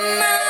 my